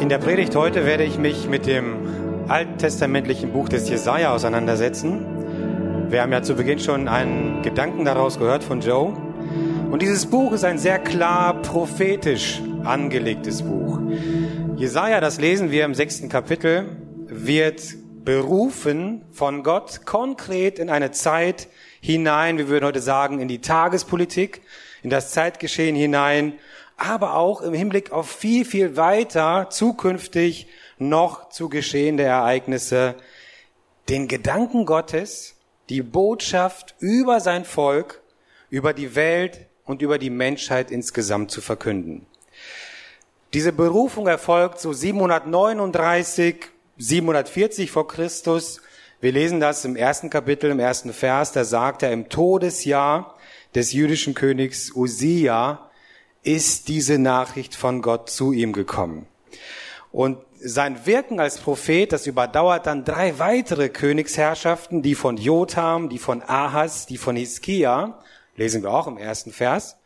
In der Predigt heute werde ich mich mit dem alttestamentlichen Buch des Jesaja auseinandersetzen. Wir haben ja zu Beginn schon einen Gedanken daraus gehört von Joe. Und dieses Buch ist ein sehr klar prophetisch angelegtes Buch. Jesaja, das lesen wir im sechsten Kapitel, wird berufen von Gott konkret in eine Zeit hinein, wir würden heute sagen, in die Tagespolitik, in das Zeitgeschehen hinein, aber auch im Hinblick auf viel, viel weiter zukünftig noch zu geschehende Ereignisse, den Gedanken Gottes, die Botschaft über sein Volk, über die Welt und über die Menschheit insgesamt zu verkünden. Diese Berufung erfolgt so 739, 740 vor Christus. Wir lesen das im ersten Kapitel, im ersten Vers, da sagt er, im Todesjahr des jüdischen Königs Usia ist diese Nachricht von Gott zu ihm gekommen. Und sein Wirken als Prophet, das überdauert dann drei weitere Königsherrschaften, die von Jotham, die von Ahas, die von Hiskia, lesen wir auch im ersten Vers.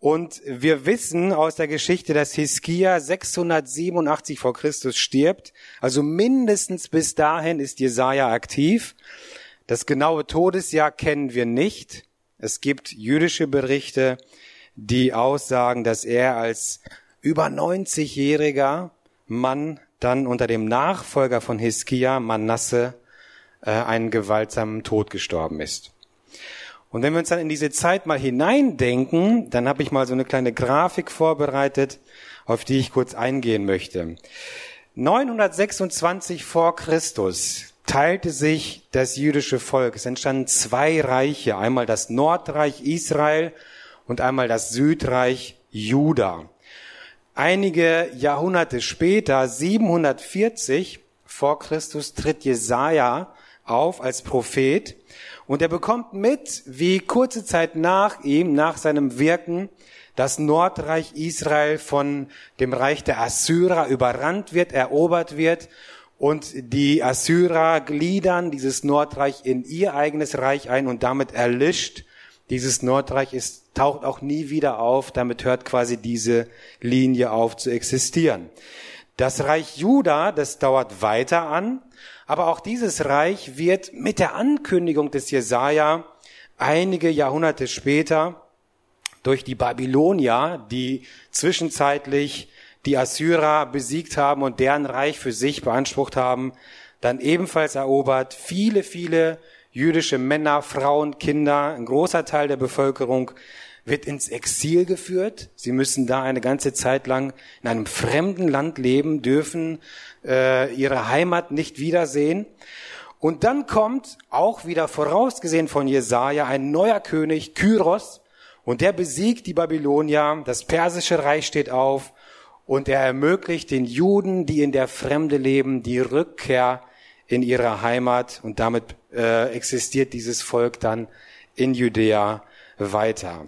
Und wir wissen aus der Geschichte, dass Hiskia 687 vor Christus stirbt. Also mindestens bis dahin ist Jesaja aktiv. Das genaue Todesjahr kennen wir nicht. Es gibt jüdische Berichte, die aussagen, dass er als über 90-jähriger Mann dann unter dem Nachfolger von Hiskia, Manasse, äh, einen gewaltsamen Tod gestorben ist. Und wenn wir uns dann in diese Zeit mal hineindenken, dann habe ich mal so eine kleine Grafik vorbereitet, auf die ich kurz eingehen möchte. 926 vor Christus teilte sich das jüdische Volk. Es entstanden zwei Reiche, einmal das Nordreich Israel und einmal das Südreich Juda. Einige Jahrhunderte später, 740 vor Christus, tritt Jesaja auf als Prophet und er bekommt mit, wie kurze Zeit nach ihm, nach seinem Wirken, das Nordreich Israel von dem Reich der Assyrer überrannt wird, erobert wird und die Assyrer gliedern dieses Nordreich in ihr eigenes Reich ein und damit erlischt dieses Nordreich ist, taucht auch nie wieder auf, damit hört quasi diese Linie auf zu existieren. Das Reich Juda, das dauert weiter an, aber auch dieses Reich wird mit der Ankündigung des Jesaja einige Jahrhunderte später durch die Babylonier, die zwischenzeitlich die Assyrer besiegt haben und deren Reich für sich beansprucht haben, dann ebenfalls erobert. Viele, viele jüdische Männer, Frauen, Kinder, ein großer Teil der Bevölkerung wird ins Exil geführt. Sie müssen da eine ganze Zeit lang in einem fremden Land leben, dürfen äh, ihre Heimat nicht wiedersehen. Und dann kommt auch wieder vorausgesehen von Jesaja ein neuer König, Kyros, und der besiegt die Babylonier. Das persische Reich steht auf und er ermöglicht den Juden, die in der Fremde leben, die Rückkehr in ihre Heimat und damit äh, existiert dieses Volk dann in Judäa weiter.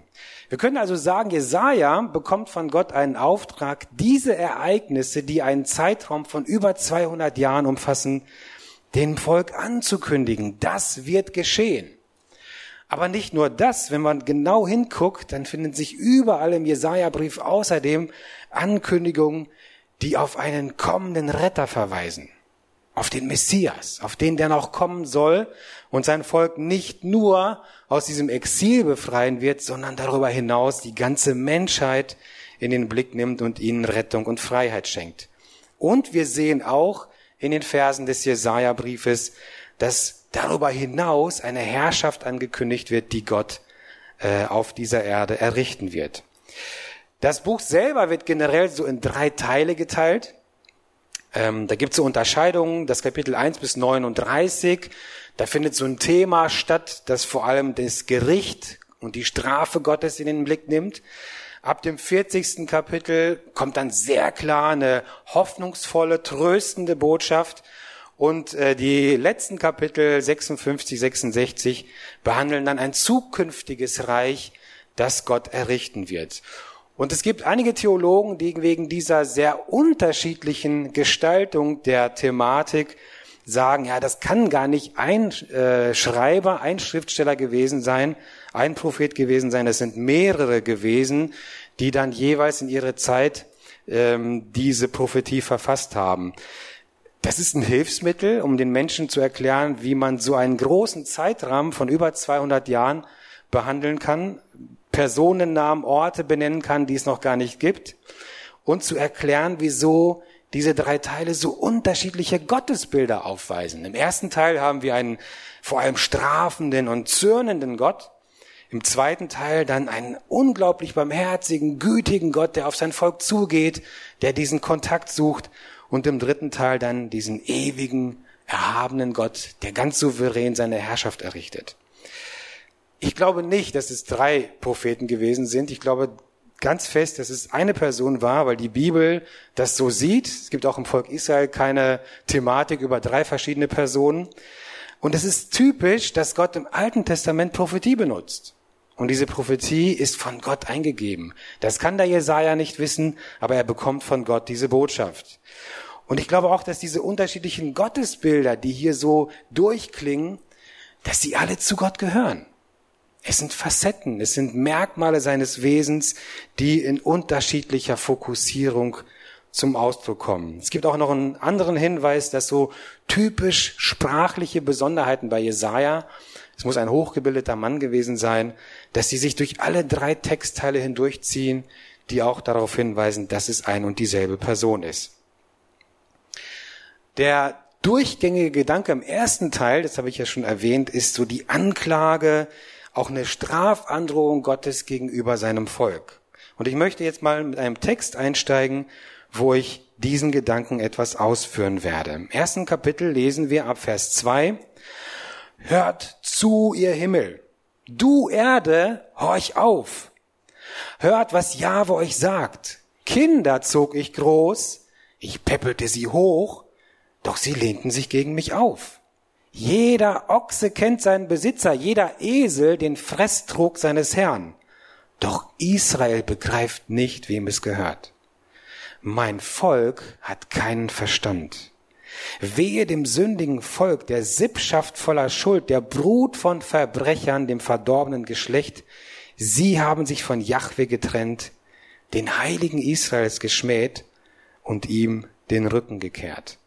Wir können also sagen, Jesaja bekommt von Gott einen Auftrag, diese Ereignisse, die einen Zeitraum von über 200 Jahren umfassen, dem Volk anzukündigen. Das wird geschehen. Aber nicht nur das, wenn man genau hinguckt, dann finden sich überall im Jesaja-Brief außerdem Ankündigungen, die auf einen kommenden Retter verweisen auf den Messias, auf den, der noch kommen soll und sein Volk nicht nur aus diesem Exil befreien wird, sondern darüber hinaus die ganze Menschheit in den Blick nimmt und ihnen Rettung und Freiheit schenkt. Und wir sehen auch in den Versen des Jesaja-Briefes, dass darüber hinaus eine Herrschaft angekündigt wird, die Gott äh, auf dieser Erde errichten wird. Das Buch selber wird generell so in drei Teile geteilt. Ähm, da gibt es so Unterscheidungen, das Kapitel 1 bis 39, da findet so ein Thema statt, das vor allem das Gericht und die Strafe Gottes in den Blick nimmt. Ab dem 40. Kapitel kommt dann sehr klar eine hoffnungsvolle, tröstende Botschaft. Und äh, die letzten Kapitel 56, 66 behandeln dann ein zukünftiges Reich, das Gott errichten wird. Und es gibt einige Theologen, die wegen dieser sehr unterschiedlichen Gestaltung der Thematik sagen, ja, das kann gar nicht ein äh, Schreiber, ein Schriftsteller gewesen sein, ein Prophet gewesen sein, das sind mehrere gewesen, die dann jeweils in ihre Zeit ähm, diese Prophetie verfasst haben. Das ist ein Hilfsmittel, um den Menschen zu erklären, wie man so einen großen Zeitrahmen von über 200 Jahren behandeln kann, Personennamen, Orte benennen kann, die es noch gar nicht gibt und zu erklären, wieso diese drei Teile so unterschiedliche Gottesbilder aufweisen. Im ersten Teil haben wir einen vor allem strafenden und zürnenden Gott. Im zweiten Teil dann einen unglaublich barmherzigen, gütigen Gott, der auf sein Volk zugeht, der diesen Kontakt sucht. Und im dritten Teil dann diesen ewigen, erhabenen Gott, der ganz souverän seine Herrschaft errichtet. Ich glaube nicht, dass es drei Propheten gewesen sind. Ich glaube, ganz fest, dass es eine Person war, weil die Bibel das so sieht. Es gibt auch im Volk Israel keine Thematik über drei verschiedene Personen. Und es ist typisch, dass Gott im Alten Testament Prophetie benutzt. Und diese Prophetie ist von Gott eingegeben. Das kann der Jesaja nicht wissen, aber er bekommt von Gott diese Botschaft. Und ich glaube auch, dass diese unterschiedlichen Gottesbilder, die hier so durchklingen, dass sie alle zu Gott gehören. Es sind Facetten, es sind Merkmale seines Wesens, die in unterschiedlicher Fokussierung zum Ausdruck kommen. Es gibt auch noch einen anderen Hinweis, dass so typisch sprachliche Besonderheiten bei Jesaja, es muss ein hochgebildeter Mann gewesen sein, dass sie sich durch alle drei Textteile hindurchziehen, die auch darauf hinweisen, dass es ein und dieselbe Person ist. Der durchgängige Gedanke im ersten Teil, das habe ich ja schon erwähnt, ist so die Anklage, auch eine Strafandrohung Gottes gegenüber seinem Volk. Und ich möchte jetzt mal mit einem Text einsteigen, wo ich diesen Gedanken etwas ausführen werde. Im ersten Kapitel lesen wir ab Vers 2, Hört zu, ihr Himmel, du Erde, horch auf. Hört, was Jahwe euch sagt. Kinder zog ich groß, ich peppelte sie hoch, doch sie lehnten sich gegen mich auf. Jeder Ochse kennt seinen Besitzer, jeder Esel den Fresstrog seines Herrn. Doch Israel begreift nicht, wem es gehört. Mein Volk hat keinen Verstand. Wehe dem sündigen Volk, der Sippschaft voller Schuld, der Brut von Verbrechern, dem verdorbenen Geschlecht. Sie haben sich von Jahwe getrennt, den Heiligen Israels geschmäht und ihm den Rücken gekehrt.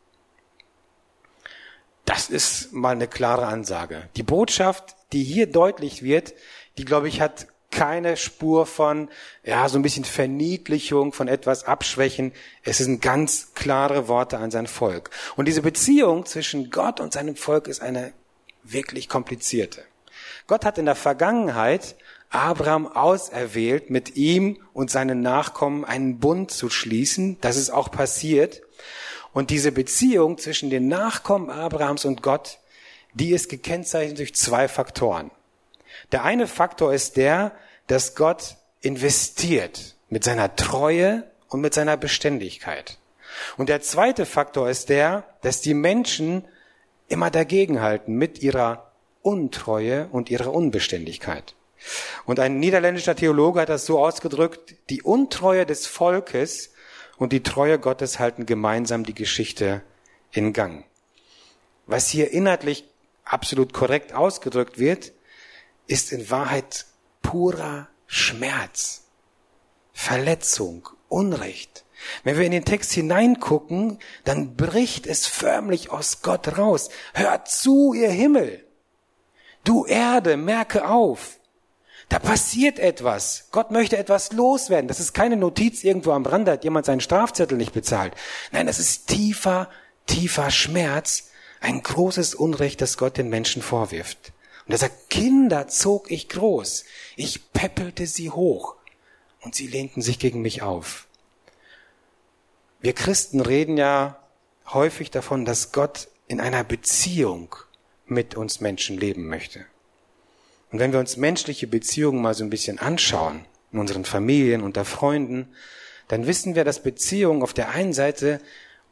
Das ist mal eine klare Ansage. Die Botschaft, die hier deutlich wird, die, glaube ich, hat keine Spur von, ja, so ein bisschen Verniedlichung, von etwas Abschwächen. Es sind ganz klare Worte an sein Volk. Und diese Beziehung zwischen Gott und seinem Volk ist eine wirklich komplizierte. Gott hat in der Vergangenheit Abraham auserwählt, mit ihm und seinen Nachkommen einen Bund zu schließen. Das ist auch passiert. Und diese Beziehung zwischen den Nachkommen Abrahams und Gott, die ist gekennzeichnet durch zwei Faktoren. Der eine Faktor ist der, dass Gott investiert mit seiner Treue und mit seiner Beständigkeit. Und der zweite Faktor ist der, dass die Menschen immer dagegenhalten mit ihrer Untreue und ihrer Unbeständigkeit. Und ein niederländischer Theologe hat das so ausgedrückt, die Untreue des Volkes und die Treue Gottes halten gemeinsam die Geschichte in Gang. Was hier inhaltlich absolut korrekt ausgedrückt wird, ist in Wahrheit purer Schmerz, Verletzung, Unrecht. Wenn wir in den Text hineingucken, dann bricht es förmlich aus Gott raus. Hört zu, ihr Himmel. Du Erde, merke auf. Da passiert etwas. Gott möchte etwas loswerden. Das ist keine Notiz irgendwo am Rand, hat jemand seinen Strafzettel nicht bezahlt. Nein, das ist tiefer, tiefer Schmerz, ein großes Unrecht, das Gott den Menschen vorwirft. Und er sagt, Kinder zog ich groß, ich peppelte sie hoch und sie lehnten sich gegen mich auf. Wir Christen reden ja häufig davon, dass Gott in einer Beziehung mit uns Menschen leben möchte. Und wenn wir uns menschliche Beziehungen mal so ein bisschen anschauen, in unseren Familien, unter Freunden, dann wissen wir, dass Beziehungen auf der einen Seite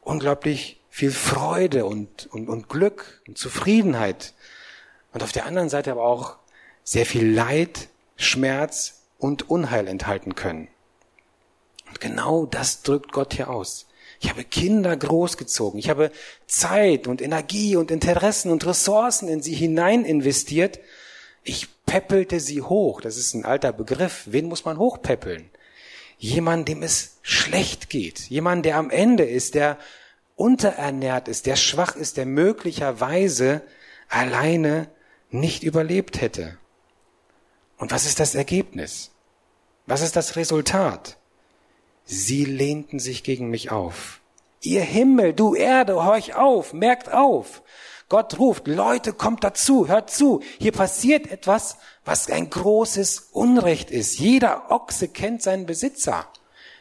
unglaublich viel Freude und, und, und Glück und Zufriedenheit und auf der anderen Seite aber auch sehr viel Leid, Schmerz und Unheil enthalten können. Und genau das drückt Gott hier aus. Ich habe Kinder großgezogen. Ich habe Zeit und Energie und Interessen und Ressourcen in sie hinein investiert, ich peppelte sie hoch. Das ist ein alter Begriff. Wen muss man hochpeppeln? jemand, dem es schlecht geht, jemand, der am Ende ist, der unterernährt ist, der schwach ist, der möglicherweise alleine nicht überlebt hätte. Und was ist das Ergebnis? Was ist das Resultat? Sie lehnten sich gegen mich auf. Ihr Himmel, du Erde, horch auf, merkt auf. Gott ruft, Leute, kommt dazu, hört zu. Hier passiert etwas, was ein großes Unrecht ist. Jeder Ochse kennt seinen Besitzer.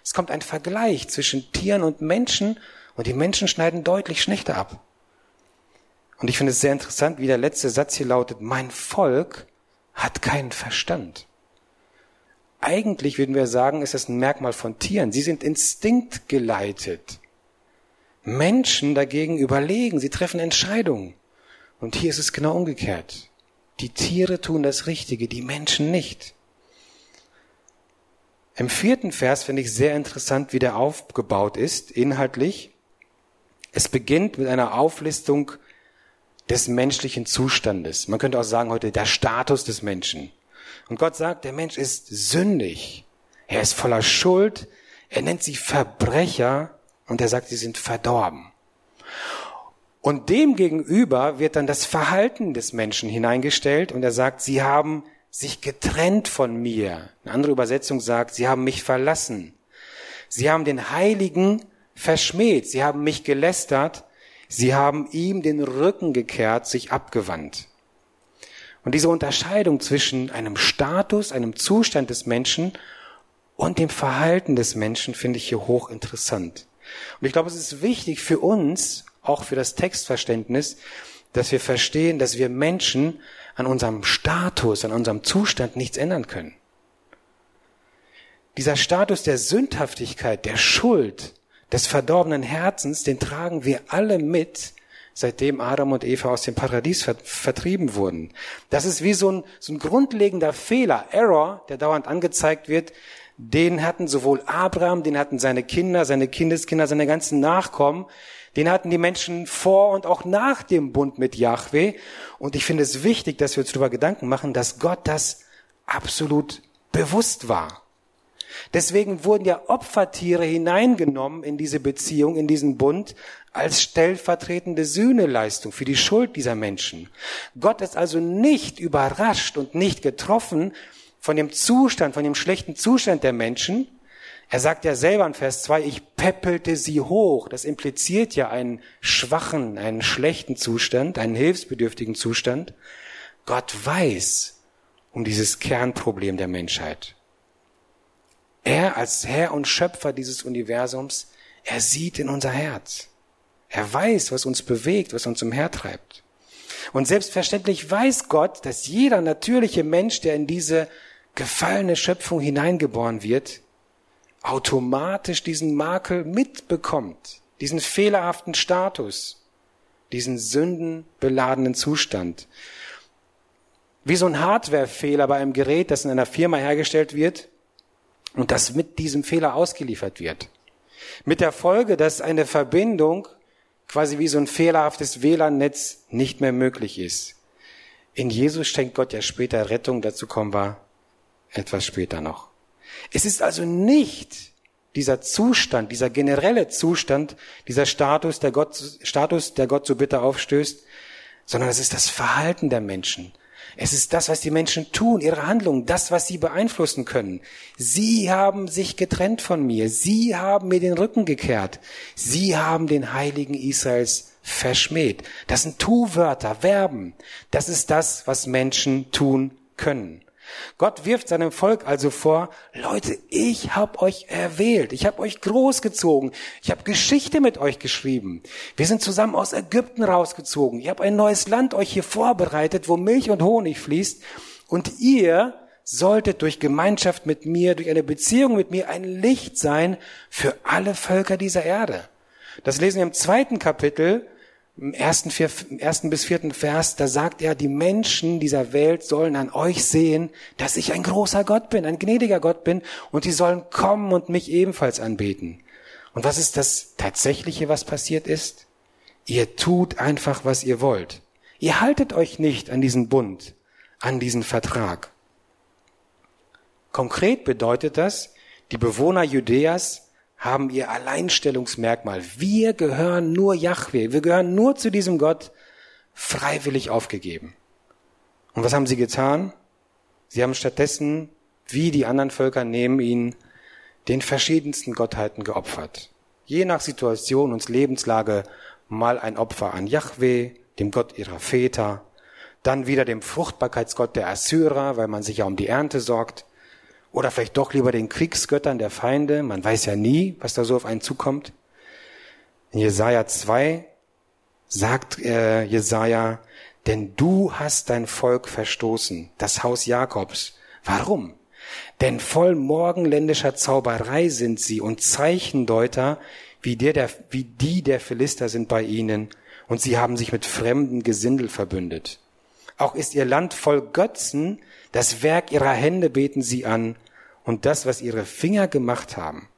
Es kommt ein Vergleich zwischen Tieren und Menschen und die Menschen schneiden deutlich schlechter ab. Und ich finde es sehr interessant, wie der letzte Satz hier lautet, mein Volk hat keinen Verstand. Eigentlich würden wir sagen, ist es ein Merkmal von Tieren. Sie sind instinktgeleitet. Menschen dagegen überlegen, sie treffen Entscheidungen. Und hier ist es genau umgekehrt. Die Tiere tun das Richtige, die Menschen nicht. Im vierten Vers finde ich sehr interessant, wie der aufgebaut ist, inhaltlich. Es beginnt mit einer Auflistung des menschlichen Zustandes. Man könnte auch sagen heute der Status des Menschen. Und Gott sagt, der Mensch ist sündig. Er ist voller Schuld. Er nennt sie Verbrecher und er sagt, sie sind verdorben. Und dem gegenüber wird dann das Verhalten des Menschen hineingestellt und er sagt, sie haben sich getrennt von mir. Eine andere Übersetzung sagt, sie haben mich verlassen. Sie haben den Heiligen verschmäht. Sie haben mich gelästert. Sie haben ihm den Rücken gekehrt, sich abgewandt. Und diese Unterscheidung zwischen einem Status, einem Zustand des Menschen und dem Verhalten des Menschen finde ich hier hochinteressant. Und ich glaube, es ist wichtig für uns, auch für das Textverständnis, dass wir verstehen, dass wir Menschen an unserem Status, an unserem Zustand nichts ändern können. Dieser Status der Sündhaftigkeit, der Schuld, des verdorbenen Herzens, den tragen wir alle mit, seitdem Adam und Eva aus dem Paradies vertrieben wurden. Das ist wie so ein, so ein grundlegender Fehler, Error, der dauernd angezeigt wird. Den hatten sowohl Abraham, den hatten seine Kinder, seine Kindeskinder, seine ganzen Nachkommen. Den hatten die Menschen vor und auch nach dem Bund mit Yahweh. Und ich finde es wichtig, dass wir uns darüber Gedanken machen, dass Gott das absolut bewusst war. Deswegen wurden ja Opfertiere hineingenommen in diese Beziehung, in diesen Bund, als stellvertretende Sühneleistung für die Schuld dieser Menschen. Gott ist also nicht überrascht und nicht getroffen von dem Zustand, von dem schlechten Zustand der Menschen. Er sagt ja selber in Vers 2, ich peppelte sie hoch. Das impliziert ja einen schwachen, einen schlechten Zustand, einen hilfsbedürftigen Zustand. Gott weiß um dieses Kernproblem der Menschheit. Er als Herr und Schöpfer dieses Universums, er sieht in unser Herz. Er weiß, was uns bewegt, was uns umhertreibt. Und selbstverständlich weiß Gott, dass jeder natürliche Mensch, der in diese gefallene Schöpfung hineingeboren wird, automatisch diesen Makel mitbekommt, diesen fehlerhaften Status, diesen sündenbeladenen Zustand. Wie so ein Hardwarefehler bei einem Gerät, das in einer Firma hergestellt wird und das mit diesem Fehler ausgeliefert wird. Mit der Folge, dass eine Verbindung quasi wie so ein fehlerhaftes WLAN-Netz nicht mehr möglich ist. In Jesus schenkt Gott ja später Rettung, dazu kommen wir etwas später noch. Es ist also nicht dieser Zustand, dieser generelle Zustand, dieser Status, der Gott, Status, der Gott so bitter aufstößt, sondern es ist das Verhalten der Menschen. Es ist das, was die Menschen tun, ihre Handlungen, das, was sie beeinflussen können. Sie haben sich getrennt von mir. Sie haben mir den Rücken gekehrt. Sie haben den Heiligen Israels verschmäht. Das sind Tu-Wörter, Verben. Das ist das, was Menschen tun können. Gott wirft seinem Volk also vor, Leute, ich habe euch erwählt, ich habe euch großgezogen, ich habe Geschichte mit euch geschrieben. Wir sind zusammen aus Ägypten rausgezogen. Ich habe ein neues Land euch hier vorbereitet, wo Milch und Honig fließt. Und ihr solltet durch Gemeinschaft mit mir, durch eine Beziehung mit mir ein Licht sein für alle Völker dieser Erde. Das lesen wir im zweiten Kapitel im ersten, vier, im ersten bis vierten Vers, da sagt er, die Menschen dieser Welt sollen an euch sehen, dass ich ein großer Gott bin, ein gnädiger Gott bin, und die sollen kommen und mich ebenfalls anbeten. Und was ist das Tatsächliche, was passiert ist? Ihr tut einfach, was ihr wollt. Ihr haltet euch nicht an diesen Bund, an diesen Vertrag. Konkret bedeutet das, Die Bewohner Judäas haben ihr Alleinstellungsmerkmal. Wir gehören nur Yahweh, wir gehören nur zu diesem Gott, freiwillig aufgegeben. Und was haben sie getan? Sie haben stattdessen, wie die anderen Völker neben ihnen, den verschiedensten Gottheiten geopfert. Je nach Situation und Lebenslage mal ein Opfer an Yahweh, dem Gott ihrer Väter, dann wieder dem Fruchtbarkeitsgott der Assyrer, weil man sich ja um die Ernte sorgt, oder vielleicht doch lieber den Kriegsgöttern der Feinde, man weiß ja nie, was da so auf einen zukommt. In Jesaja 2 sagt äh, Jesaja, denn du hast dein Volk verstoßen, das Haus Jakobs. Warum? Denn voll morgenländischer Zauberei sind sie und Zeichendeuter, wie, der, der, wie die der Philister sind bei ihnen, und sie haben sich mit fremden Gesindel verbündet. Auch ist ihr Land voll Götzen, das Werk ihrer Hände beten sie an, und das, was ihre Finger gemacht haben.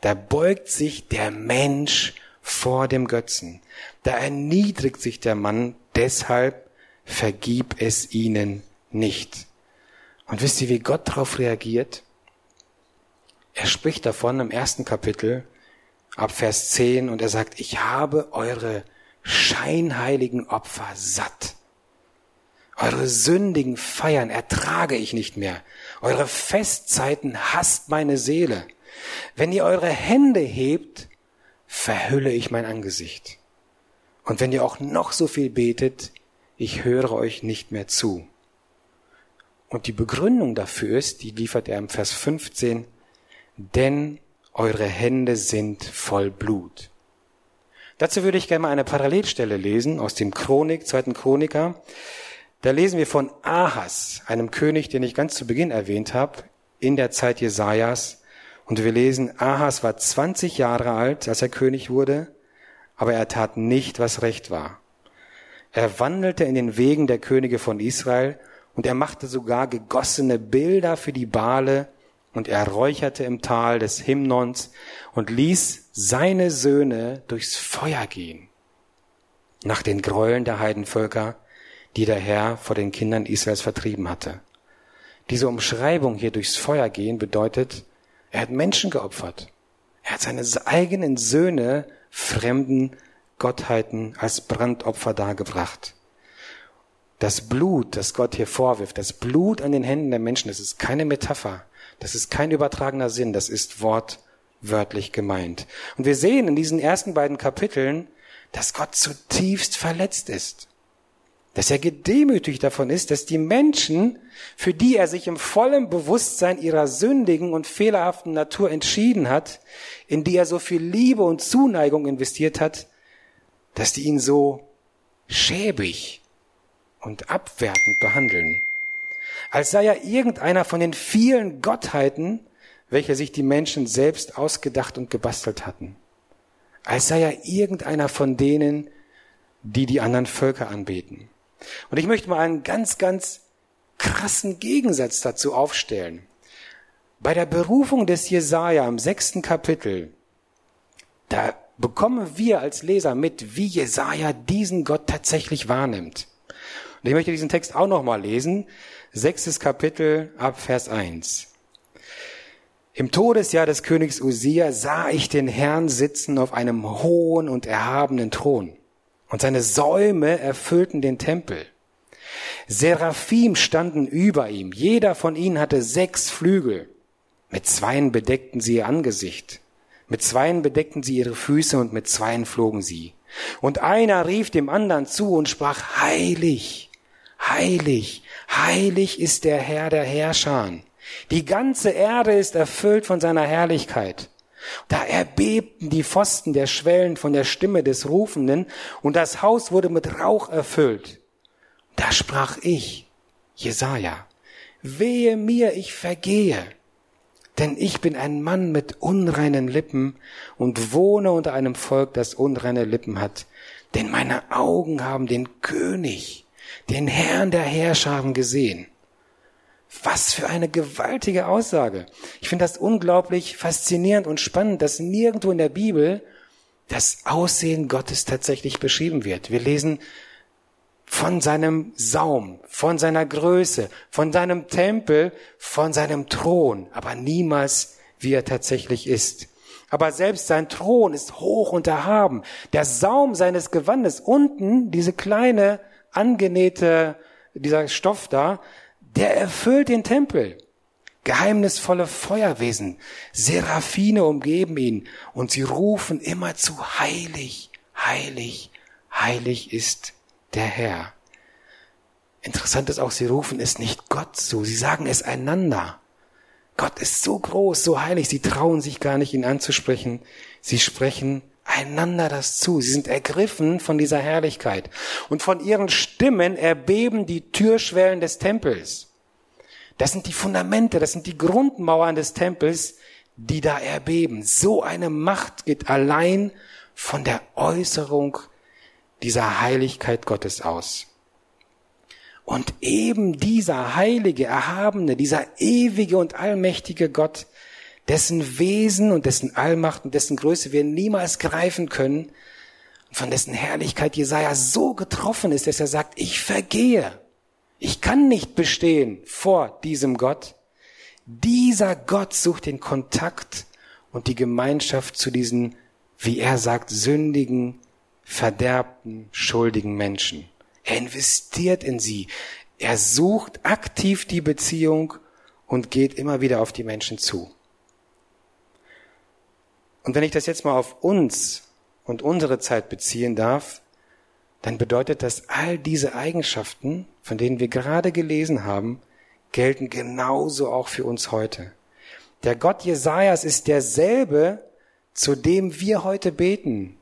Da beugt sich der Mensch vor dem Götzen. Da erniedrigt sich der Mann, deshalb vergib es ihnen nicht. Und wisst ihr, wie Gott darauf reagiert? Er spricht davon im ersten Kapitel ab Vers 10 und er sagt, ich habe eure scheinheiligen Opfer satt. Eure sündigen Feiern ertrage ich nicht mehr. Eure Festzeiten hasst meine Seele. Wenn ihr eure Hände hebt, verhülle ich mein Angesicht. Und wenn ihr auch noch so viel betet, ich höre euch nicht mehr zu. Und die Begründung dafür ist, die liefert er im Vers 15, denn eure Hände sind voll Blut. Dazu würde ich gerne mal eine Parallelstelle lesen aus dem Chronik, zweiten Chroniker. Da lesen wir von Ahas, einem König, den ich ganz zu Beginn erwähnt habe, in der Zeit Jesajas. Und wir lesen, Ahas war 20 Jahre alt, als er König wurde, aber er tat nicht, was recht war. Er wandelte in den Wegen der Könige von Israel und er machte sogar gegossene Bilder für die Bale und er räucherte im Tal des Himnons und ließ seine Söhne durchs Feuer gehen. Nach den Gräueln der Heidenvölker, die der Herr vor den Kindern Israels vertrieben hatte. Diese Umschreibung hier durchs Feuer gehen bedeutet, er hat Menschen geopfert. Er hat seine eigenen Söhne fremden Gottheiten als Brandopfer dargebracht. Das Blut, das Gott hier vorwirft, das Blut an den Händen der Menschen, das ist keine Metapher, das ist kein übertragener Sinn, das ist wortwörtlich gemeint. Und wir sehen in diesen ersten beiden Kapiteln, dass Gott zutiefst verletzt ist. Dass er gedemütigt davon ist, dass die Menschen, für die er sich im vollen Bewusstsein ihrer sündigen und fehlerhaften Natur entschieden hat, in die er so viel Liebe und Zuneigung investiert hat, dass die ihn so schäbig und abwertend behandeln. Als sei er irgendeiner von den vielen Gottheiten, welche sich die Menschen selbst ausgedacht und gebastelt hatten. Als sei er irgendeiner von denen, die die anderen Völker anbeten. Und ich möchte mal einen ganz, ganz krassen Gegensatz dazu aufstellen. Bei der Berufung des Jesaja im sechsten Kapitel, da bekommen wir als Leser mit, wie Jesaja diesen Gott tatsächlich wahrnimmt. Und ich möchte diesen Text auch nochmal lesen. Sechstes Kapitel ab Vers 1. Im Todesjahr des Königs Usia sah ich den Herrn sitzen auf einem hohen und erhabenen Thron. Und seine Säume erfüllten den Tempel. Seraphim standen über ihm. Jeder von ihnen hatte sechs Flügel. Mit zweien bedeckten sie ihr Angesicht. Mit zweien bedeckten sie ihre Füße und mit zweien flogen sie. Und einer rief dem anderen zu und sprach, heilig, heilig, heilig ist der Herr der Herrscher. Die ganze Erde ist erfüllt von seiner Herrlichkeit. Da erbebten die Pfosten der Schwellen von der Stimme des Rufenden und das Haus wurde mit Rauch erfüllt. Da sprach ich, Jesaja, wehe mir, ich vergehe, denn ich bin ein Mann mit unreinen Lippen und wohne unter einem Volk, das unreine Lippen hat. Denn meine Augen haben den König, den Herrn der Herrscharen gesehen. Was für eine gewaltige Aussage. Ich finde das unglaublich faszinierend und spannend, dass nirgendwo in der Bibel das Aussehen Gottes tatsächlich beschrieben wird. Wir lesen von seinem Saum, von seiner Größe, von seinem Tempel, von seinem Thron, aber niemals, wie er tatsächlich ist. Aber selbst sein Thron ist hoch und erhaben. Der Saum seines Gewandes unten, diese kleine angenähte, dieser Stoff da, der erfüllt den Tempel. Geheimnisvolle Feuerwesen, Seraphine umgeben ihn und sie rufen immer zu heilig, heilig, heilig ist der Herr. Interessant ist auch, sie rufen es nicht Gott zu, sie sagen es einander. Gott ist so groß, so heilig, sie trauen sich gar nicht, ihn anzusprechen. Sie sprechen einander das zu. Sie sind ergriffen von dieser Herrlichkeit. Und von ihren Stimmen erbeben die Türschwellen des Tempels. Das sind die Fundamente, das sind die Grundmauern des Tempels, die da erbeben. So eine Macht geht allein von der Äußerung dieser Heiligkeit Gottes aus. Und eben dieser heilige, erhabene, dieser ewige und allmächtige Gott, dessen Wesen und dessen Allmacht und dessen Größe wir niemals greifen können, und von dessen Herrlichkeit Jesaja so getroffen ist, dass er sagt, ich vergehe. Ich kann nicht bestehen vor diesem Gott. Dieser Gott sucht den Kontakt und die Gemeinschaft zu diesen, wie er sagt, sündigen, verderbten, schuldigen Menschen. Er investiert in sie. Er sucht aktiv die Beziehung und geht immer wieder auf die Menschen zu. Und wenn ich das jetzt mal auf uns und unsere Zeit beziehen darf, dann bedeutet das, all diese Eigenschaften, von denen wir gerade gelesen haben, gelten genauso auch für uns heute. Der Gott Jesajas ist derselbe, zu dem wir heute beten,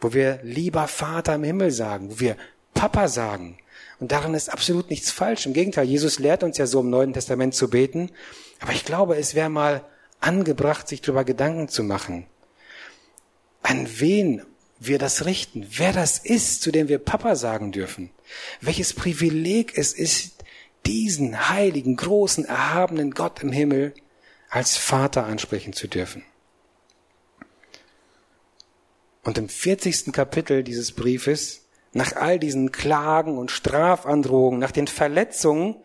wo wir lieber Vater im Himmel sagen, wo wir Papa sagen. Und daran ist absolut nichts falsch. Im Gegenteil, Jesus lehrt uns ja so im Neuen Testament zu beten. Aber ich glaube, es wäre mal angebracht, sich darüber Gedanken zu machen, an wen wir das richten, wer das ist, zu dem wir Papa sagen dürfen, welches Privileg es ist, diesen heiligen, großen, erhabenen Gott im Himmel als Vater ansprechen zu dürfen. Und im 40. Kapitel dieses Briefes nach all diesen Klagen und Strafandrohungen, nach den Verletzungen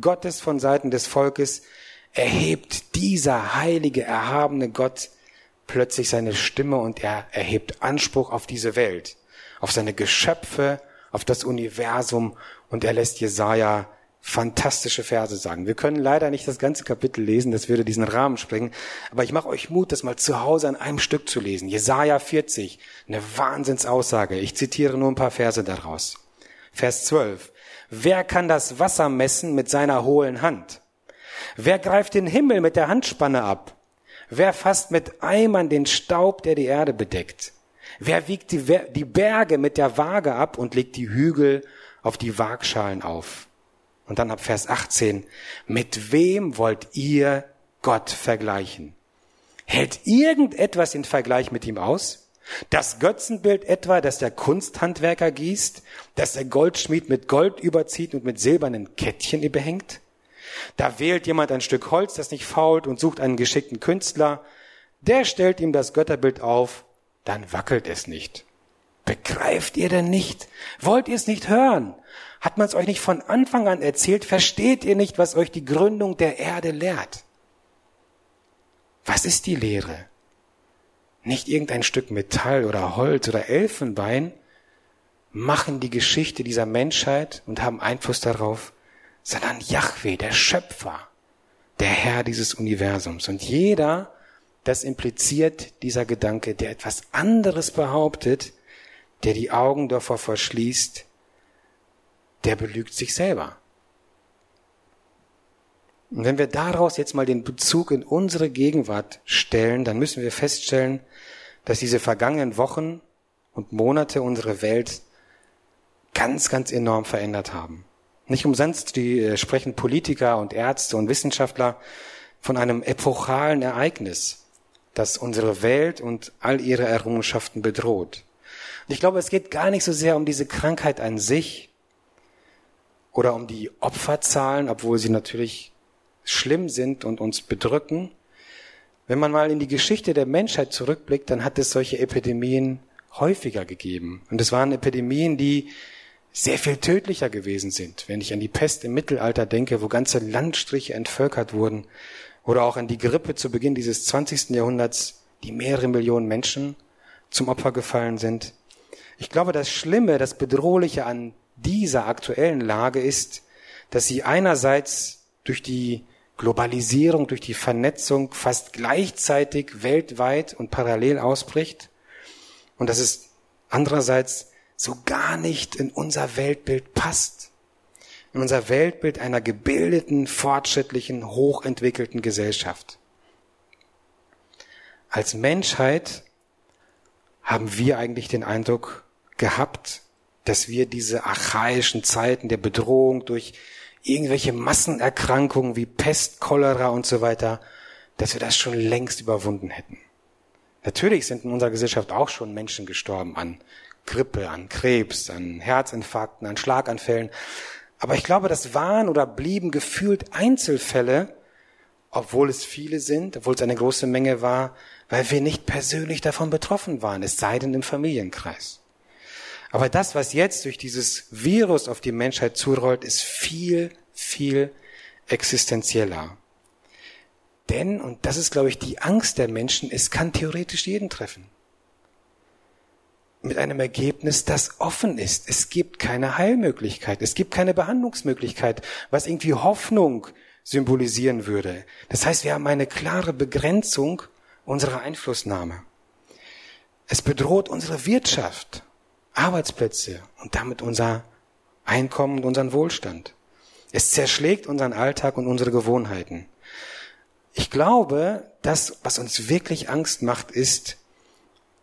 Gottes von Seiten des Volkes, erhebt dieser heilige, erhabene Gott plötzlich seine Stimme und er erhebt Anspruch auf diese Welt, auf seine Geschöpfe, auf das Universum und er lässt Jesaja fantastische Verse sagen. Wir können leider nicht das ganze Kapitel lesen, das würde diesen Rahmen sprengen, aber ich mache euch Mut, das mal zu Hause an einem Stück zu lesen. Jesaja 40, eine Wahnsinnsaussage. Ich zitiere nur ein paar Verse daraus. Vers 12. Wer kann das Wasser messen mit seiner hohlen Hand? Wer greift den Himmel mit der Handspanne ab? Wer fasst mit Eimern den Staub, der die Erde bedeckt? Wer wiegt die, die Berge mit der Waage ab und legt die Hügel auf die Waagschalen auf? Und dann ab Vers 18, mit wem wollt ihr Gott vergleichen? Hält irgendetwas in Vergleich mit ihm aus? Das Götzenbild etwa, das der Kunsthandwerker gießt, das der Goldschmied mit Gold überzieht und mit silbernen Kettchen überhängt? Da wählt jemand ein Stück Holz, das nicht fault, und sucht einen geschickten Künstler. Der stellt ihm das Götterbild auf, dann wackelt es nicht. Begreift ihr denn nicht? Wollt ihr es nicht hören? Hat man es euch nicht von Anfang an erzählt? Versteht ihr nicht, was euch die Gründung der Erde lehrt? Was ist die Lehre? Nicht irgendein Stück Metall oder Holz oder Elfenbein machen die Geschichte dieser Menschheit und haben Einfluss darauf, sondern Yahweh, der Schöpfer, der Herr dieses Universums. Und jeder, das impliziert dieser Gedanke, der etwas anderes behauptet, der die Augen davor verschließt, der belügt sich selber. Und wenn wir daraus jetzt mal den Bezug in unsere Gegenwart stellen, dann müssen wir feststellen, dass diese vergangenen Wochen und Monate unsere Welt ganz, ganz enorm verändert haben. Nicht umsonst die äh, sprechen Politiker und Ärzte und Wissenschaftler von einem epochalen Ereignis, das unsere Welt und all ihre Errungenschaften bedroht. Und ich glaube, es geht gar nicht so sehr um diese Krankheit an sich, oder um die Opferzahlen, obwohl sie natürlich schlimm sind und uns bedrücken. Wenn man mal in die Geschichte der Menschheit zurückblickt, dann hat es solche Epidemien häufiger gegeben. Und es waren Epidemien, die sehr viel tödlicher gewesen sind. Wenn ich an die Pest im Mittelalter denke, wo ganze Landstriche entvölkert wurden, Oder auch an die Grippe zu Beginn dieses 20. Jahrhunderts, die mehrere Millionen Menschen zum Opfer gefallen sind. Ich glaube, das Schlimme, das Bedrohliche an dieser aktuellen Lage ist, dass sie einerseits durch die Globalisierung, durch die Vernetzung fast gleichzeitig weltweit und parallel ausbricht und dass es andererseits so gar nicht in unser Weltbild passt. In unser Weltbild einer gebildeten, fortschrittlichen, hochentwickelten Gesellschaft. Als Menschheit haben wir eigentlich den Eindruck gehabt, dass wir diese archaischen Zeiten der Bedrohung durch irgendwelche Massenerkrankungen wie Pest, Cholera und so weiter, dass wir das schon längst überwunden hätten. Natürlich sind in unserer Gesellschaft auch schon Menschen gestorben an Grippe, an Krebs, an Herzinfarkten, an Schlaganfällen. Aber ich glaube, das waren oder blieben gefühlt Einzelfälle, obwohl es viele sind, obwohl es eine große Menge war, weil wir nicht persönlich davon betroffen waren, es sei denn im Familienkreis. Aber das, was jetzt durch dieses Virus auf die Menschheit zurollt, ist viel, viel existenzieller. Denn, und das ist, glaube ich, die Angst der Menschen, es kann theoretisch jeden treffen. Mit einem Ergebnis, das offen ist. Es gibt keine Heilmöglichkeit. Es gibt keine Behandlungsmöglichkeit, was irgendwie Hoffnung symbolisieren würde. Das heißt, wir haben eine klare Begrenzung unserer Einflussnahme. Es bedroht unsere Wirtschaft. Arbeitsplätze und damit unser Einkommen und unseren Wohlstand. Es zerschlägt unseren Alltag und unsere Gewohnheiten. Ich glaube, das, was uns wirklich Angst macht, ist,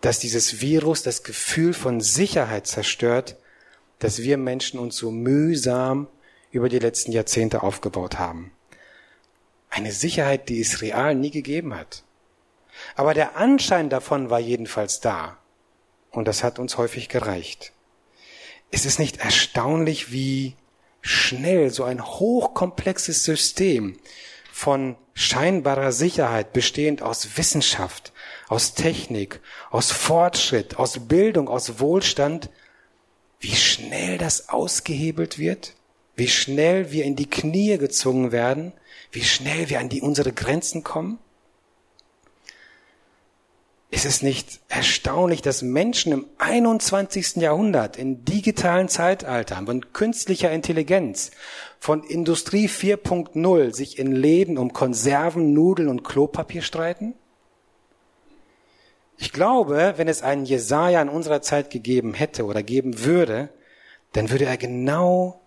dass dieses Virus das Gefühl von Sicherheit zerstört, das wir Menschen uns so mühsam über die letzten Jahrzehnte aufgebaut haben. Eine Sicherheit, die es real nie gegeben hat. Aber der Anschein davon war jedenfalls da. Und das hat uns häufig gereicht. Es ist nicht erstaunlich, wie schnell so ein hochkomplexes System von scheinbarer Sicherheit, bestehend aus Wissenschaft, aus Technik, aus Fortschritt, aus Bildung, aus Wohlstand, wie schnell das ausgehebelt wird, wie schnell wir in die Knie gezwungen werden, wie schnell wir an die unsere Grenzen kommen. Ist es nicht erstaunlich, dass Menschen im 21. Jahrhundert, in digitalen Zeitaltern, von künstlicher Intelligenz, von Industrie 4.0 sich in Läden um Konserven, Nudeln und Klopapier streiten? Ich glaube, wenn es einen Jesaja in unserer Zeit gegeben hätte oder geben würde, dann würde er genau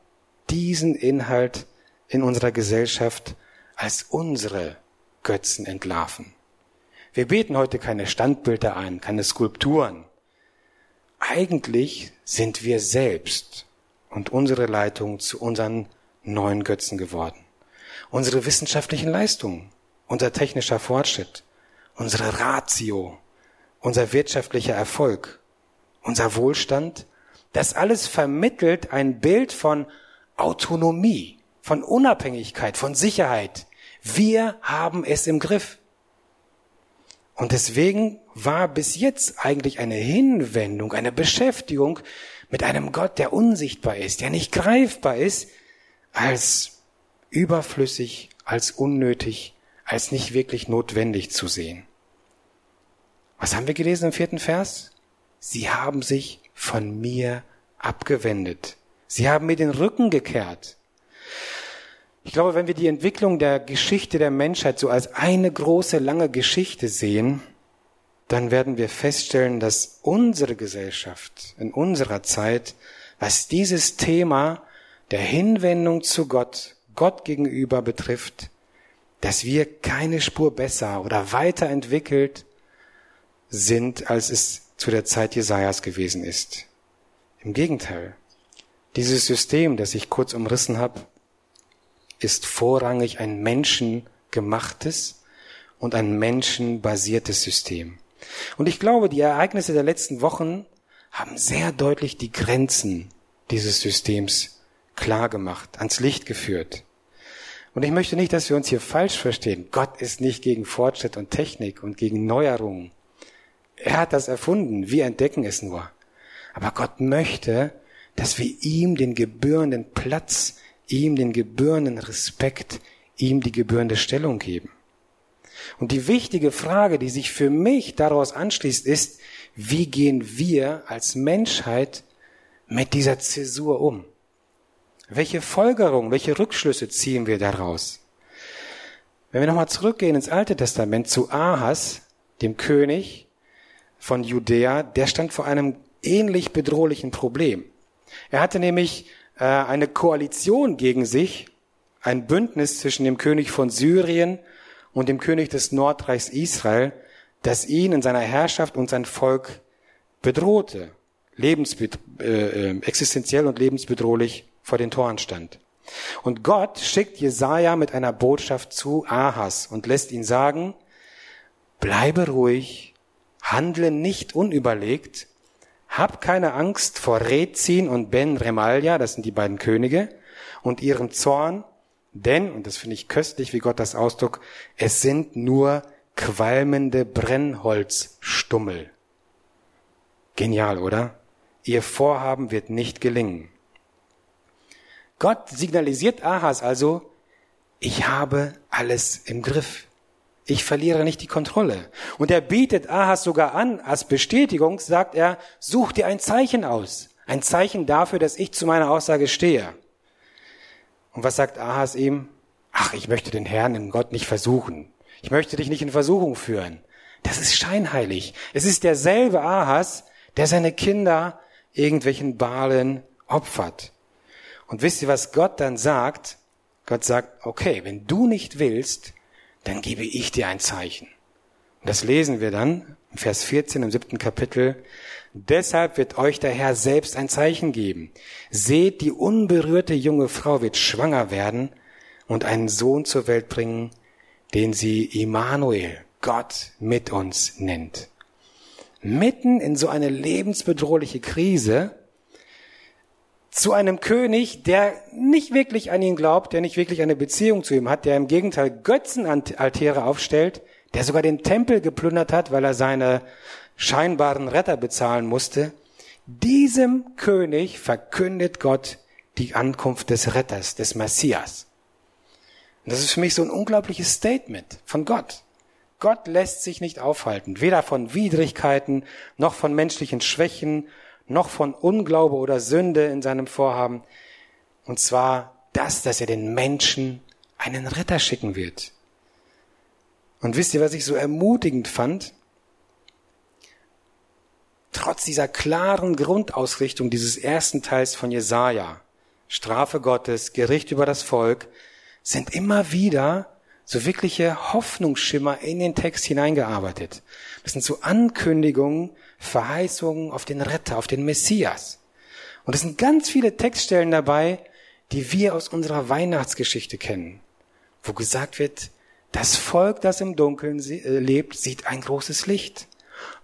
diesen Inhalt in unserer Gesellschaft als unsere Götzen entlarven. Wir beten heute keine Standbilder ein, keine Skulpturen. Eigentlich sind wir selbst und unsere Leitung zu unseren neuen Götzen geworden. Unsere wissenschaftlichen Leistungen, unser technischer Fortschritt, unsere Ratio, unser wirtschaftlicher Erfolg, unser Wohlstand, das alles vermittelt ein Bild von Autonomie, von Unabhängigkeit, von Sicherheit. Wir haben es im Griff. Und deswegen war bis jetzt eigentlich eine Hinwendung, eine Beschäftigung mit einem Gott, der unsichtbar ist, der nicht greifbar ist, als überflüssig, als unnötig, als nicht wirklich notwendig zu sehen. Was haben wir gelesen im vierten Vers? Sie haben sich von mir abgewendet. Sie haben mir den Rücken gekehrt. Ich glaube, wenn wir die Entwicklung der Geschichte der Menschheit so als eine große, lange Geschichte sehen, dann werden wir feststellen, dass unsere Gesellschaft in unserer Zeit, was dieses Thema der Hinwendung zu Gott, Gott gegenüber betrifft, dass wir keine Spur besser oder weiterentwickelt sind, als es zu der Zeit Jesajas gewesen ist. Im Gegenteil. Dieses System, das ich kurz umrissen habe, ist vorrangig ein menschengemachtes und ein menschenbasiertes System. Und ich glaube, die Ereignisse der letzten Wochen haben sehr deutlich die Grenzen dieses Systems klar gemacht, ans Licht geführt. Und ich möchte nicht, dass wir uns hier falsch verstehen. Gott ist nicht gegen Fortschritt und Technik und gegen Neuerungen. Er hat das erfunden. Wir entdecken es nur. Aber Gott möchte, dass wir ihm den gebührenden Platz ihm den gebührenden Respekt, ihm die gebührende Stellung geben. Und die wichtige Frage, die sich für mich daraus anschließt, ist, wie gehen wir als Menschheit mit dieser Zäsur um? Welche Folgerung, welche Rückschlüsse ziehen wir daraus? Wenn wir nochmal zurückgehen ins Alte Testament zu Ahas, dem König von Judäa, der stand vor einem ähnlich bedrohlichen Problem. Er hatte nämlich äh, eine Koalition gegen sich, ein Bündnis zwischen dem König von Syrien und dem König des Nordreichs Israel, das ihn in seiner Herrschaft und sein Volk bedrohte, lebensbed äh, äh, existenziell und lebensbedrohlich vor den Toren stand. Und Gott schickt Jesaja mit einer Botschaft zu Ahas und lässt ihn sagen, bleibe ruhig, handle nicht unüberlegt, hab keine Angst vor Rezin und Ben Remalia, das sind die beiden Könige, und ihrem Zorn, denn, und das finde ich köstlich, wie Gott das ausdrückt, es sind nur qualmende Brennholzstummel. Genial, oder? Ihr Vorhaben wird nicht gelingen. Gott signalisiert Ahas also, ich habe alles im Griff. Ich verliere nicht die Kontrolle. Und er bietet Ahas sogar an, als Bestätigung sagt er, such dir ein Zeichen aus. Ein Zeichen dafür, dass ich zu meiner Aussage stehe. Und was sagt Ahas ihm? Ach, ich möchte den Herrn in Gott nicht versuchen. Ich möchte dich nicht in Versuchung führen. Das ist scheinheilig. Es ist derselbe Ahas, der seine Kinder irgendwelchen Balen opfert. Und wisst ihr, was Gott dann sagt? Gott sagt, okay, wenn du nicht willst, dann gebe ich dir ein Zeichen. Und das lesen wir dann im Vers 14 im siebten Kapitel. Deshalb wird euch der Herr selbst ein Zeichen geben. Seht, die unberührte junge Frau wird schwanger werden und einen Sohn zur Welt bringen, den sie Immanuel, Gott mit uns nennt. Mitten in so eine lebensbedrohliche Krise zu einem König, der nicht wirklich an ihn glaubt, der nicht wirklich eine Beziehung zu ihm hat, der im Gegenteil Götzenaltäre aufstellt, der sogar den Tempel geplündert hat, weil er seine scheinbaren Retter bezahlen musste. Diesem König verkündet Gott die Ankunft des Retters, des Messias. Und das ist für mich so ein unglaubliches Statement von Gott. Gott lässt sich nicht aufhalten, weder von Widrigkeiten noch von menschlichen Schwächen noch von Unglaube oder Sünde in seinem Vorhaben. Und zwar das, dass er den Menschen einen Retter schicken wird. Und wisst ihr, was ich so ermutigend fand? Trotz dieser klaren Grundausrichtung dieses ersten Teils von Jesaja, Strafe Gottes, Gericht über das Volk, sind immer wieder so wirkliche Hoffnungsschimmer in den Text hineingearbeitet. Das sind so Ankündigungen, Verheißungen auf den Retter, auf den Messias. Und es sind ganz viele Textstellen dabei, die wir aus unserer Weihnachtsgeschichte kennen, wo gesagt wird, das Volk, das im Dunkeln äh, lebt, sieht ein großes Licht.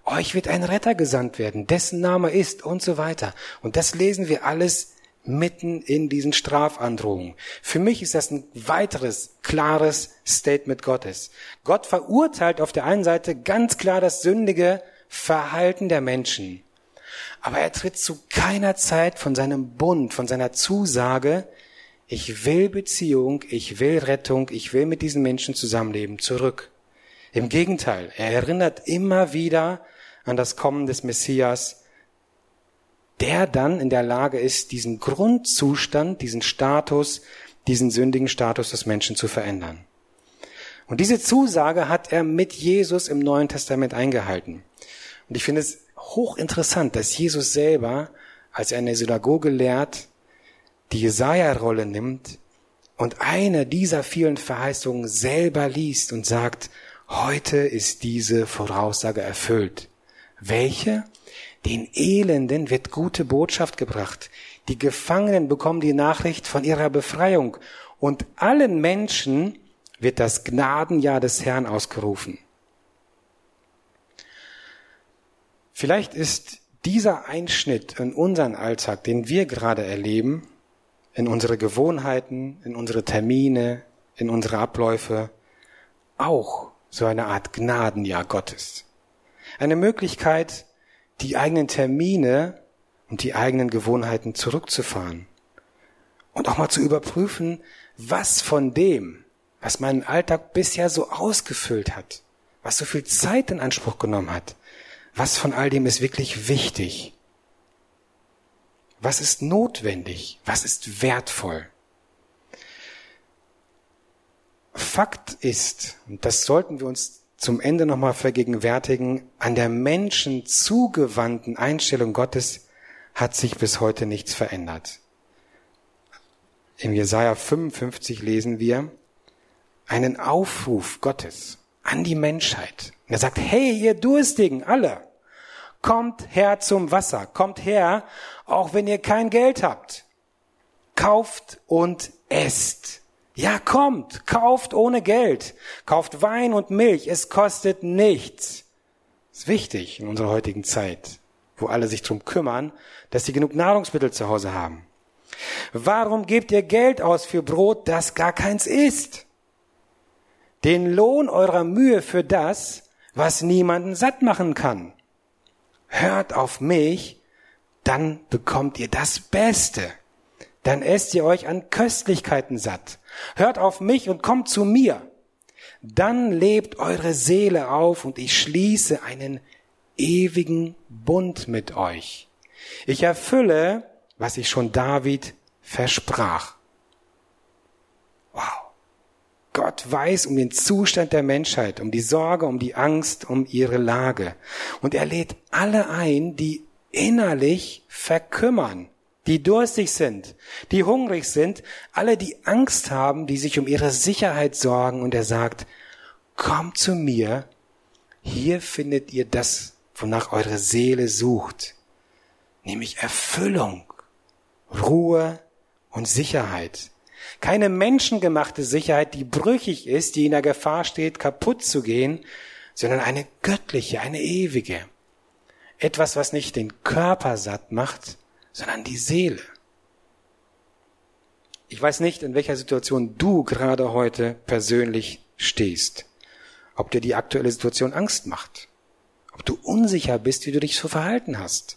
Euch wird ein Retter gesandt werden, dessen Name ist und so weiter. Und das lesen wir alles mitten in diesen Strafandrohungen. Für mich ist das ein weiteres klares Statement Gottes. Gott verurteilt auf der einen Seite ganz klar das sündige Verhalten der Menschen. Aber er tritt zu keiner Zeit von seinem Bund, von seiner Zusage, ich will Beziehung, ich will Rettung, ich will mit diesen Menschen zusammenleben, zurück. Im Gegenteil, er erinnert immer wieder an das Kommen des Messias, der dann in der Lage ist, diesen Grundzustand, diesen Status, diesen sündigen Status des Menschen zu verändern. Und diese Zusage hat er mit Jesus im Neuen Testament eingehalten. Und ich finde es hochinteressant, dass Jesus selber, als er in der Synagoge lehrt, die Jesaja-Rolle nimmt und eine dieser vielen Verheißungen selber liest und sagt, heute ist diese Voraussage erfüllt. Welche? Den Elenden wird gute Botschaft gebracht. Die Gefangenen bekommen die Nachricht von ihrer Befreiung. Und allen Menschen wird das Gnadenjahr des Herrn ausgerufen. Vielleicht ist dieser Einschnitt in unseren Alltag, den wir gerade erleben, in unsere Gewohnheiten, in unsere Termine, in unsere Abläufe, auch so eine Art Gnadenjahr Gottes. Eine Möglichkeit, die eigenen Termine und die eigenen Gewohnheiten zurückzufahren und auch mal zu überprüfen, was von dem, was meinen Alltag bisher so ausgefüllt hat, was so viel Zeit in Anspruch genommen hat, was von all dem ist wirklich wichtig? Was ist notwendig? Was ist wertvoll? Fakt ist, und das sollten wir uns zum Ende nochmal vergegenwärtigen, an der Menschen zugewandten Einstellung Gottes hat sich bis heute nichts verändert. In Jesaja 55 lesen wir einen Aufruf Gottes an die Menschheit. Er sagt, hey, ihr Durstigen, alle, kommt her zum Wasser, kommt her, auch wenn ihr kein Geld habt. Kauft und esst. Ja, kommt, kauft ohne Geld. Kauft Wein und Milch, es kostet nichts. Ist wichtig in unserer heutigen Zeit, wo alle sich drum kümmern, dass sie genug Nahrungsmittel zu Hause haben. Warum gebt ihr Geld aus für Brot, das gar keins ist? Den Lohn eurer Mühe für das, was niemanden satt machen kann. Hört auf mich, dann bekommt ihr das Beste. Dann esst ihr euch an Köstlichkeiten satt. Hört auf mich und kommt zu mir. Dann lebt eure Seele auf und ich schließe einen ewigen Bund mit euch. Ich erfülle, was ich schon David versprach. Gott weiß um den Zustand der Menschheit, um die Sorge, um die Angst, um ihre Lage. Und er lädt alle ein, die innerlich verkümmern, die durstig sind, die hungrig sind, alle, die Angst haben, die sich um ihre Sicherheit sorgen. Und er sagt, kommt zu mir, hier findet ihr das, wonach eure Seele sucht, nämlich Erfüllung, Ruhe und Sicherheit. Keine menschengemachte Sicherheit, die brüchig ist, die in der Gefahr steht, kaputt zu gehen, sondern eine göttliche, eine ewige. Etwas, was nicht den Körper satt macht, sondern die Seele. Ich weiß nicht, in welcher Situation du gerade heute persönlich stehst. Ob dir die aktuelle Situation Angst macht. Ob du unsicher bist, wie du dich so verhalten hast.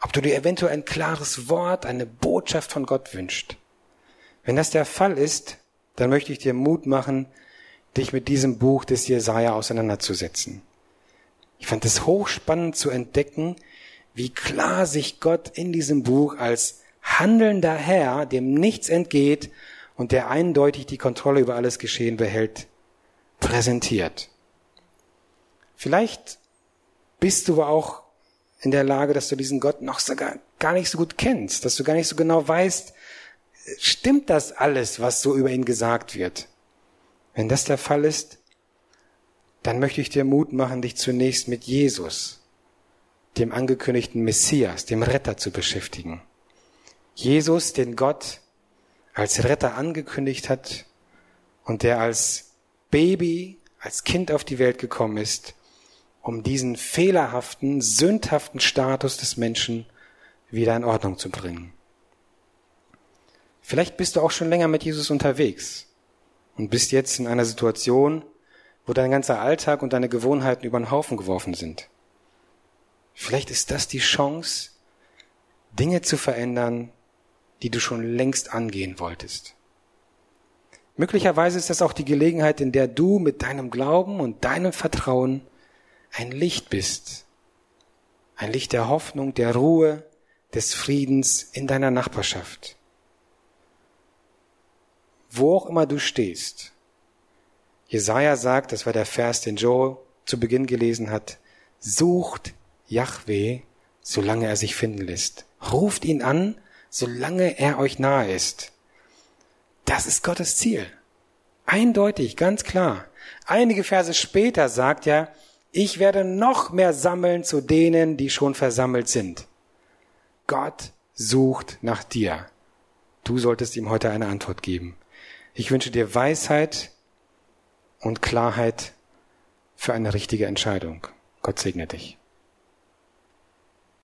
Ob du dir eventuell ein klares Wort, eine Botschaft von Gott wünscht. Wenn das der Fall ist, dann möchte ich dir Mut machen, dich mit diesem Buch des Jesaja auseinanderzusetzen. Ich fand es hochspannend zu entdecken, wie klar sich Gott in diesem Buch als handelnder Herr, dem nichts entgeht und der eindeutig die Kontrolle über alles Geschehen behält, präsentiert. Vielleicht bist du aber auch in der Lage, dass du diesen Gott noch sogar gar nicht so gut kennst, dass du gar nicht so genau weißt, stimmt das alles, was so über ihn gesagt wird? Wenn das der Fall ist, dann möchte ich dir Mut machen, dich zunächst mit Jesus, dem angekündigten Messias, dem Retter zu beschäftigen. Jesus, den Gott als Retter angekündigt hat und der als Baby, als Kind auf die Welt gekommen ist, um diesen fehlerhaften, sündhaften Status des Menschen wieder in Ordnung zu bringen. Vielleicht bist du auch schon länger mit Jesus unterwegs und bist jetzt in einer Situation, wo dein ganzer Alltag und deine Gewohnheiten über den Haufen geworfen sind. Vielleicht ist das die Chance, Dinge zu verändern, die du schon längst angehen wolltest. Möglicherweise ist das auch die Gelegenheit, in der du mit deinem Glauben und deinem Vertrauen ein Licht bist. Ein Licht der Hoffnung, der Ruhe, des Friedens in deiner Nachbarschaft. Wo auch immer du stehst, Jesaja sagt, das war der Vers, den Joe zu Beginn gelesen hat, sucht Yahweh, solange er sich finden lässt. Ruft ihn an, solange er euch nahe ist. Das ist Gottes Ziel. Eindeutig, ganz klar. Einige Verse später sagt er, ich werde noch mehr sammeln zu denen, die schon versammelt sind. Gott sucht nach dir. Du solltest ihm heute eine Antwort geben. Ich wünsche dir Weisheit, und Klarheit für eine richtige Entscheidung. Gott segne dich.